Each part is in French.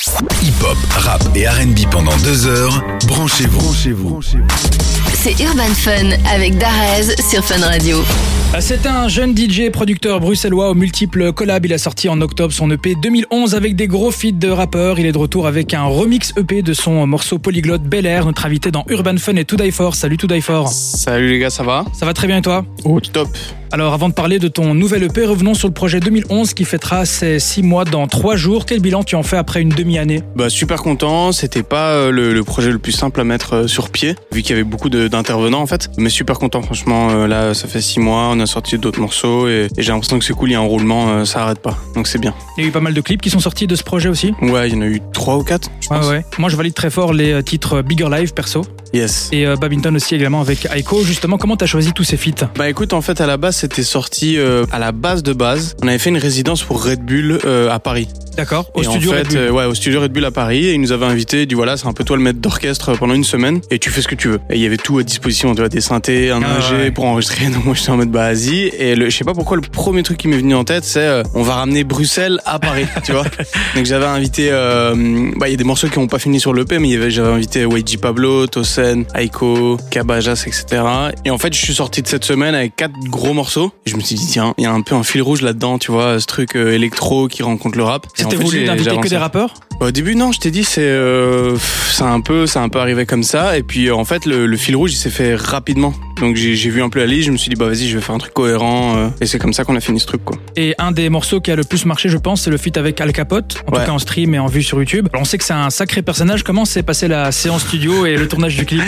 Hip-hop, rap et RB pendant deux heures. Branchez-vous. Branchez-vous. C'est Urban Fun avec Darez sur Fun Radio. Ah, C'est un jeune DJ et producteur bruxellois aux multiples collabs. Il a sorti en octobre son EP 2011 avec des gros feats de rappeurs. Il est de retour avec un remix EP de son morceau polyglotte Bel Air, notre invité dans Urban Fun et To Die For. Salut To Die For. Salut les gars, ça va? Ça va très bien et toi? Oh top Alors avant de parler de ton nouvel EP, revenons sur le projet 2011 qui fêtera ses 6 mois dans 3 jours. Quel bilan tu en fais après une demi-année Bah super content, c'était pas euh, le, le projet le plus simple à mettre euh, sur pied, vu qu'il y avait beaucoup d'intervenants en fait. Mais super content franchement, euh, là ça fait 6 mois, on a sorti d'autres morceaux et, et j'ai l'impression que c'est cool, il y a un roulement, ça arrête pas. Donc c'est bien. Il y a eu pas mal de clips qui sont sortis de ce projet aussi. Ouais, il y en a eu 3 ou 4 je pense. Ouais, ouais. Moi je valide très fort les titres Bigger Live perso Yes. et euh, Babington aussi également avec Aiko. Justement, comment t'as choisi tous ces feats? Bah écoute, en fait à la base c'était sorti euh, à la base de base. On avait fait une résidence pour Red Bull euh, à Paris. D'accord Au et studio en fait, Red Bull. euh, ouais, au studio Red Bull à Paris, et ils nous avaient invités, dit voilà, c'est un peu toi le maître d'orchestre pendant une semaine, et tu fais ce que tu veux. Et il y avait tout à disposition, tu vois, des synthés, un Ah, ingé ouais. pour enregistrer. Donc moi j'étais en mode bah vas-y. Et le, je sais pas pourquoi le premier truc qui m'est venu en tête, c'est euh, on va ramener Bruxelles à Paris, tu vois. Donc j'avais invité, euh, bah il y a des morceaux qui n'ont pas fini sur l'EP, mais j'avais invité YG Pablo, Aiko, Kabajas, etc. Et en fait je suis sorti de cette semaine avec quatre gros morceaux. Et je me suis dit tiens, il y a un peu un fil rouge là-dedans, tu vois, ce truc euh, électro qui rencontre le rap. En C'était fait, voulu d'inviter que des rappeurs Au début, non, je t'ai dit, c'est euh, un peu, un peu arrivé comme ça. Et puis, en fait, le, le fil rouge, il s'est fait rapidement. Donc, j'ai vu un peu la liste, je me suis dit, bah vas-y, je vais faire un truc cohérent. euh, et c'est comme ça qu'on a fini ce truc, quoi. Et un des morceaux qui a le plus marché, je pense, c'est le feat avec Al Capote, en Ouais. tout cas en stream et en vue sur YouTube. Alors, on sait que c'est un sacré personnage. Comment s'est passé la séance studio et le tournage du clip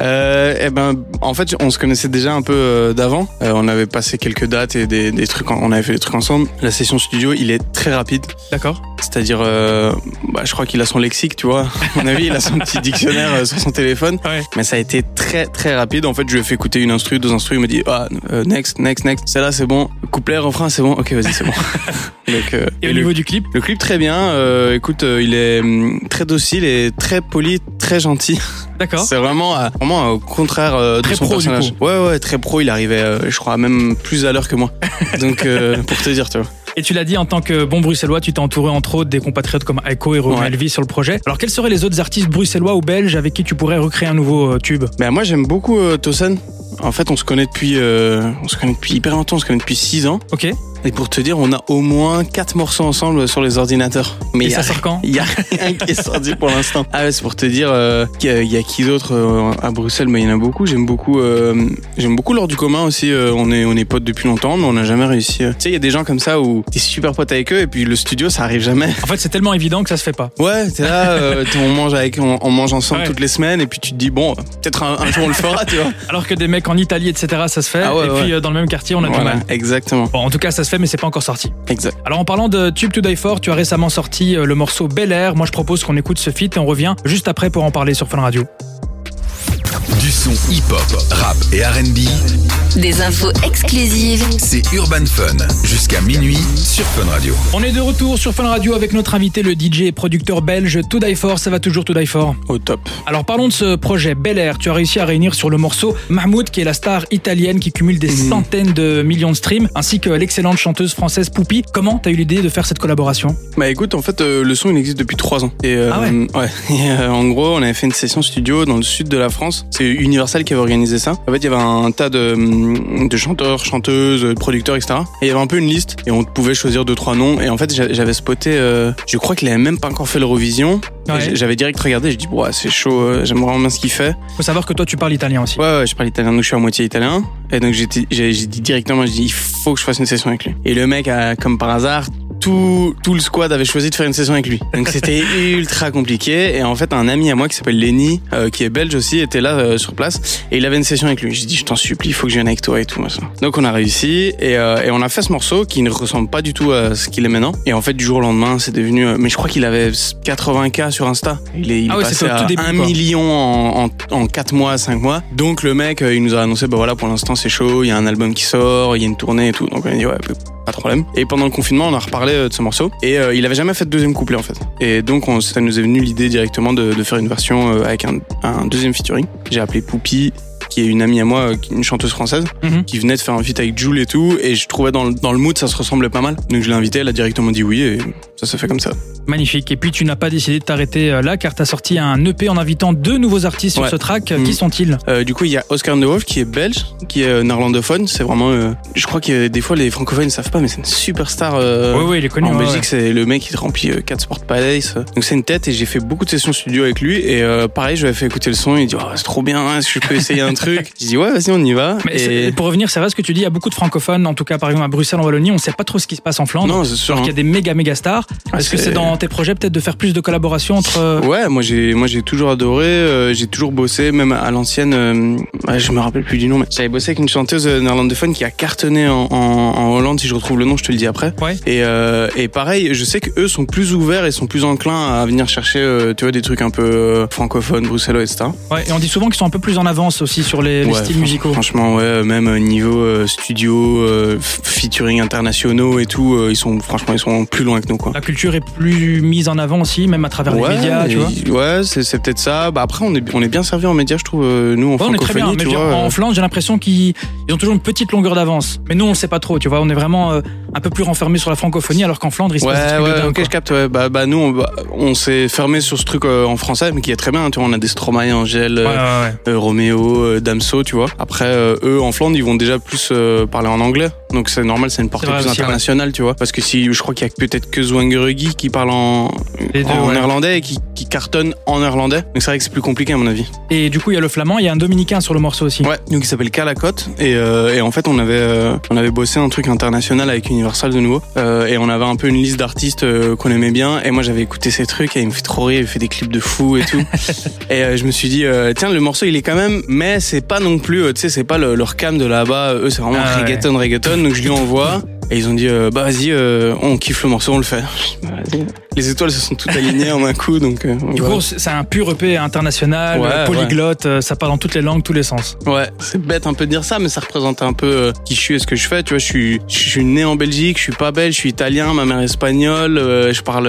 Euh, eh ben, en fait, on se connaissait déjà un peu euh, d'avant. Euh, on avait passé quelques dates et des, des trucs, en- on avait fait des trucs ensemble. La session studio, il est très rapide. D'accord C'est-à-dire, euh, bah, je crois qu'il a son lexique, tu vois. À mon avis, il a son petit dictionnaire sur son téléphone. Ouais. Mais ça a été très très rapide. En fait, je lui ai fait écouter une instru, deux instrus. Il me dit ah next, next, next. Celle-là c'est bon. Couplet, refrain c'est bon. Ok, vas-y c'est bon. Donc euh, Et au le, niveau du clip le clip très bien. Euh, écoute, il est hum, très docile et très poli, très gentil. D'accord. C'est vraiment euh, vraiment au contraire euh, de Très son pro, du personnage. Ouais ouais, très pro. Il arrivait, euh, je crois même plus à l'heure que moi. Donc euh, pour te dire, tu vois. Et tu l'as dit, en tant que bon bruxellois, tu t'es entouré entre autres des compatriotes comme Aiko et Romain Ouais. Elvis sur le projet. Alors, quels seraient les autres artistes bruxellois ou belges avec qui tu pourrais recréer un nouveau euh, tube? Ben moi j'aime beaucoup euh, Tosen. En fait, on se connaît depuis, euh, on se connaît depuis hyper longtemps. On se connaît depuis 6 ans. Ok. Et pour te dire, on a au moins quatre morceaux ensemble sur les ordinateurs. Mais Et il y a- ça sort quand Il y a rien qui est sorti pour l'instant. Ah ouais, c'est pour te dire, euh, qu'il y a- il y, a qui d'autre euh, à Bruxelles? Mais il y en a beaucoup. J'aime beaucoup, euh, j'aime beaucoup l'ordre du commun aussi. euh, on est, on est potes depuis longtemps, mais on n'a jamais réussi. euh. Tu sais, il y a des gens comme ça où t'es super pote avec eux et puis le studio, ça arrive jamais. En fait, c'est tellement évident que ça se fait pas. Ouais, t'es là, euh, on mange avec, on, on mange ensemble Ouais. toutes les semaines et puis tu te dis bon, peut-être un, un jour on le fera, tu vois. Alors que des mecs en Italie, etc., ça se fait. Ah ouais, et puis ouais. euh, dans le même quartier, on a du Voilà, mal. exactement, Bon, en tout cas, ça se fait, mais c'est pas encore sorti. exact. Alors, en parlant de Tube to Die For, tu as récemment sorti euh, le morceau Bel Air. Moi, je propose qu'on écoute ce feat et on revient juste après pour en parler sur Fun Radio. Du son hip-hop, rap et RB. Des infos exclusives C'est Urban Fun. Jusqu'à minuit sur Fun Radio. On est de retour sur Fun Radio avec notre invité, le DJ et producteur belge To Die For. Ça va toujours To Die For Au top. Alors parlons de ce projet Bel Air. Tu as réussi à réunir sur le morceau Mahmoud, qui est la star italienne qui cumule des Mhm. centaines de millions de streams, ainsi que l'excellente chanteuse française Poupie. Comment t'as eu l'idée de faire cette collaboration? Bah écoute, en fait, euh, le son il existe depuis trois ans. Et euh, Ah ouais Et, euh, en gros, on avait fait une session studio dans le sud de la France. C'est Universal qui avait organisé ça. En fait, il y avait un tas de, hum, de chanteurs, chanteuses, producteurs, etc. Et il y avait un peu une liste et on pouvait choisir deux trois noms. Et en fait, j'a- j'avais spoté. euh, je crois qu'il avait même pas encore fait l'Eurovision. Ouais. J'avais direct regardé. Je dis ouais, c'est chaud. euh, J'aime vraiment bien ce qu'il fait. Faut savoir que toi tu parles italien aussi. Ouais, ouais, je parle italien, donc je suis à moitié italien. Et donc j'ai j'ai dit directement, j'ai dit, il faut que je fasse une session avec lui. Et le mec, a, comme par hasard, tout, tout le squad avait choisi de faire une session avec lui. Donc c'était ultra compliqué. Et en fait, un ami à moi qui s'appelle Lenny, euh, qui est belge aussi, était là euh, sur place. Et il avait une session avec lui. J'ai dit, je t'en supplie, il faut que je vienne avec toi et tout. machin. Donc on a réussi. Et, euh, et on a fait ce morceau qui ne ressemble pas du tout à ce qu'il est maintenant. Et en fait, du jour au lendemain, c'est devenu... euh, mais je crois qu'il avait 80K sur Insta. Il est, il Ah ouais, passé à début, 1 quoi. million en, en, en 4 mois, 5 mois. Donc le mec, euh, il nous a annoncé, bah voilà, pour l'instant c'est chaud, il y a un album qui sort, il y a une tournée et tout. Donc on a dit, ouais, pas de problème. Et pendant le confinement, on a reparlé euh, de ce morceau. Et euh, il avait jamais fait de deuxième couplet en fait. Et donc on, ça nous est venu l'idée directement de, de faire une version euh, avec un, un deuxième featuring. J'ai appelé Poupie qui est une amie à moi, une chanteuse française, Mhm. qui venait de faire un feat avec Jules et tout, et je trouvais dans le, dans le mood ça se ressemblait pas mal. Donc je l'ai invitée, elle a directement dit oui, et ça s'est fait comme ça. Magnifique. Et puis tu n'as pas décidé de t'arrêter euh, là car tu as sorti un EP en invitant deux nouveaux artistes sur ce track. Mhm. Qui sont-ils? Euh, du coup, il y a Oscar Wolf qui est belge, qui est euh, néerlandophone. C'est vraiment, euh, je crois que des fois les francophones ne savent pas, mais c'est une superstar. Euh, Oui, oui, il est connu. en ouais, Belgique, ouais. c'est le mec qui remplit 4 Sport Palace. Donc c'est une tête et j'ai fait beaucoup de sessions studio avec lui. Et pareil, je lui avais fait écouter le son. Il dit, oh, c'est trop bien, est-ce que je peux essayer un truc J'ai dit, ouais, vas-y, on y va. Mais et... pour revenir, c'est vrai ce que tu dis, il y a beaucoup de francophones, en tout cas par exemple à Bruxelles, en Wallonie, on sait pas trop ce qui se passe en Flandre. Non, c'est sûr. Alors qu'il y a des méga méga stars. Ah, Est-ce que c'est- dans tes projets peut-être de faire plus de collaborations entre. euh, Ouais, moi j'ai moi j'ai toujours adoré, euh, j'ai toujours bossé, même à l'ancienne, euh, ouais, je me rappelle plus du nom, mais j'avais bossé avec une chanteuse euh, néerlandophone qui a cartonné en, en, en Hollande. Si je retrouve le nom, je te le dis après. Ouais. Et, euh, et pareil, je sais que eux sont plus ouverts et sont plus enclins à venir chercher, tu vois, des trucs un peu francophones, bruxellois, etc. Ouais, et on dit souvent qu'ils sont un peu plus en avance aussi sur les, les Ouais, styles musicaux. Franchement, ouais, même euh, niveau euh, studio, euh, featuring internationaux et tout, ils sont franchement ils sont plus loin que nous quoi. La culture est plus mise en avant aussi, même à travers les médias, tu vois. ouais, c'est peut-être ça. Bah après, on est on est bien servi en médias, je trouve. Nous en Ouais, on est très bien, francophonie, mais tu vois. en Flandre, j'ai l'impression qu'ils ils ont toujours une petite longueur d'avance. Mais nous, on le sait pas trop, tu vois. On est vraiment un peu plus renfermé sur la francophonie, alors qu'en Flandre, il se des Ouais, de ouais, dingue, ok, quoi. je capte. Ouais. Bah, bah, nous, on, bah, on s'est fermé sur ce truc euh, en français, mais qui est très bien. Tu vois, on a des Stromae, Angèle, Ouais, euh, ouais, ouais. Roméo, Damso, tu vois. Après, euh, eux, en Flandre, ils vont déjà plus euh, parler en anglais. Donc, c'est normal, c'est une portée plus aussi, ouais. internationale, tu vois. Parce que si, je crois qu'il y a peut-être que Zwangerugui qui parle en, deux, en ouais. néerlandais et qui, qui cartonne en néerlandais. Donc, c'est vrai que c'est plus compliqué, à mon avis. Et du coup, il y a le flamand, il y a un dominicain sur le morceau aussi. Ouais, donc il s'appelle Calacote et, euh, et en fait on avait euh, on avait bossé un truc international avec Universal de nouveau euh, et on avait un peu une liste d'artistes qu'on aimait bien et moi j'avais écouté ces trucs et il me fait trop rire, il fait des clips de fou et tout et je me suis dit euh, tiens le morceau il est quand même mais c'est pas non plus tu sais c'est pas le, leur cam de là-bas eux c'est vraiment Ah ouais. reggaeton reggaeton donc je lui envoie et ils ont dit euh, bah vas-y euh, on kiffe le morceau on le fait Bah, vas-y. Les étoiles se sont toutes alignées en un coup donc euh, Du voilà. coup, c'est un pur EP international, Ouais, polyglotte, euh, ça parle dans toutes les langues, tous les sens. Ouais, c'est bête un peu de dire ça, mais ça représente un peu euh, qui je suis et ce que je fais. Tu vois, je suis, je suis né en Belgique, je suis pas belge, je suis italien, ma mère est espagnole, euh, je parle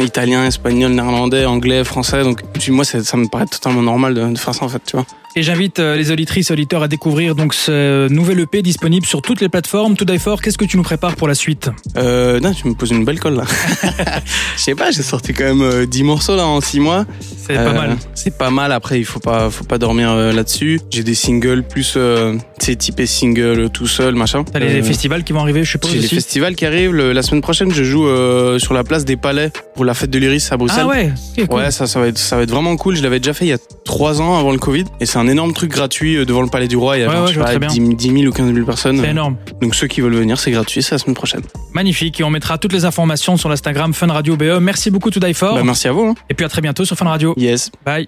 italien, espagnol, néerlandais, anglais, français. Donc, moi, ça, ça me paraît totalement normal de, de faire ça en fait, tu vois. Et j'invite les auditrices auditeurs à découvrir donc ce nouvel EP disponible sur toutes les plateformes. To Die For, qu'est-ce que tu nous prépares pour la suite? Euh, non, tu me poses une belle colle là. Je sais pas, j'ai sorti quand même euh, 10 morceaux là en 6 mois. C'est pas Euh, mal. C'est pas mal. Après, il faut pas, faut pas dormir euh, là-dessus. J'ai des singles plus, euh, tu sais, typé single euh, tout seul, machin. T'as les Euh, festivals qui vont arriver, je suppose J'ai les festivals qui arrivent. Le- la semaine prochaine, je joue euh, sur la place des Palais pour la fête de l'Iris à Bruxelles. Ah ouais, cool. Ouais, ça, ça va être, ça va être vraiment cool. Je l'avais déjà fait il y a trois ans avant le Covid, et c'est un énorme truc gratuit euh, devant le Palais du Roi. Il y a Ouais, genre, ouais, je sais pas, très 10, 10 000 ou 15 000 personnes. C'est énorme. Donc ceux qui veulent venir, c'est gratuit. C'est la semaine prochaine. Magnifique. Et on mettra toutes les informations sur l'Instagram Fun Radio BE. Merci beaucoup To Die For. Bah, merci à vous. hein. Et puis à très bientôt sur Fun Radio. Yes. Bye.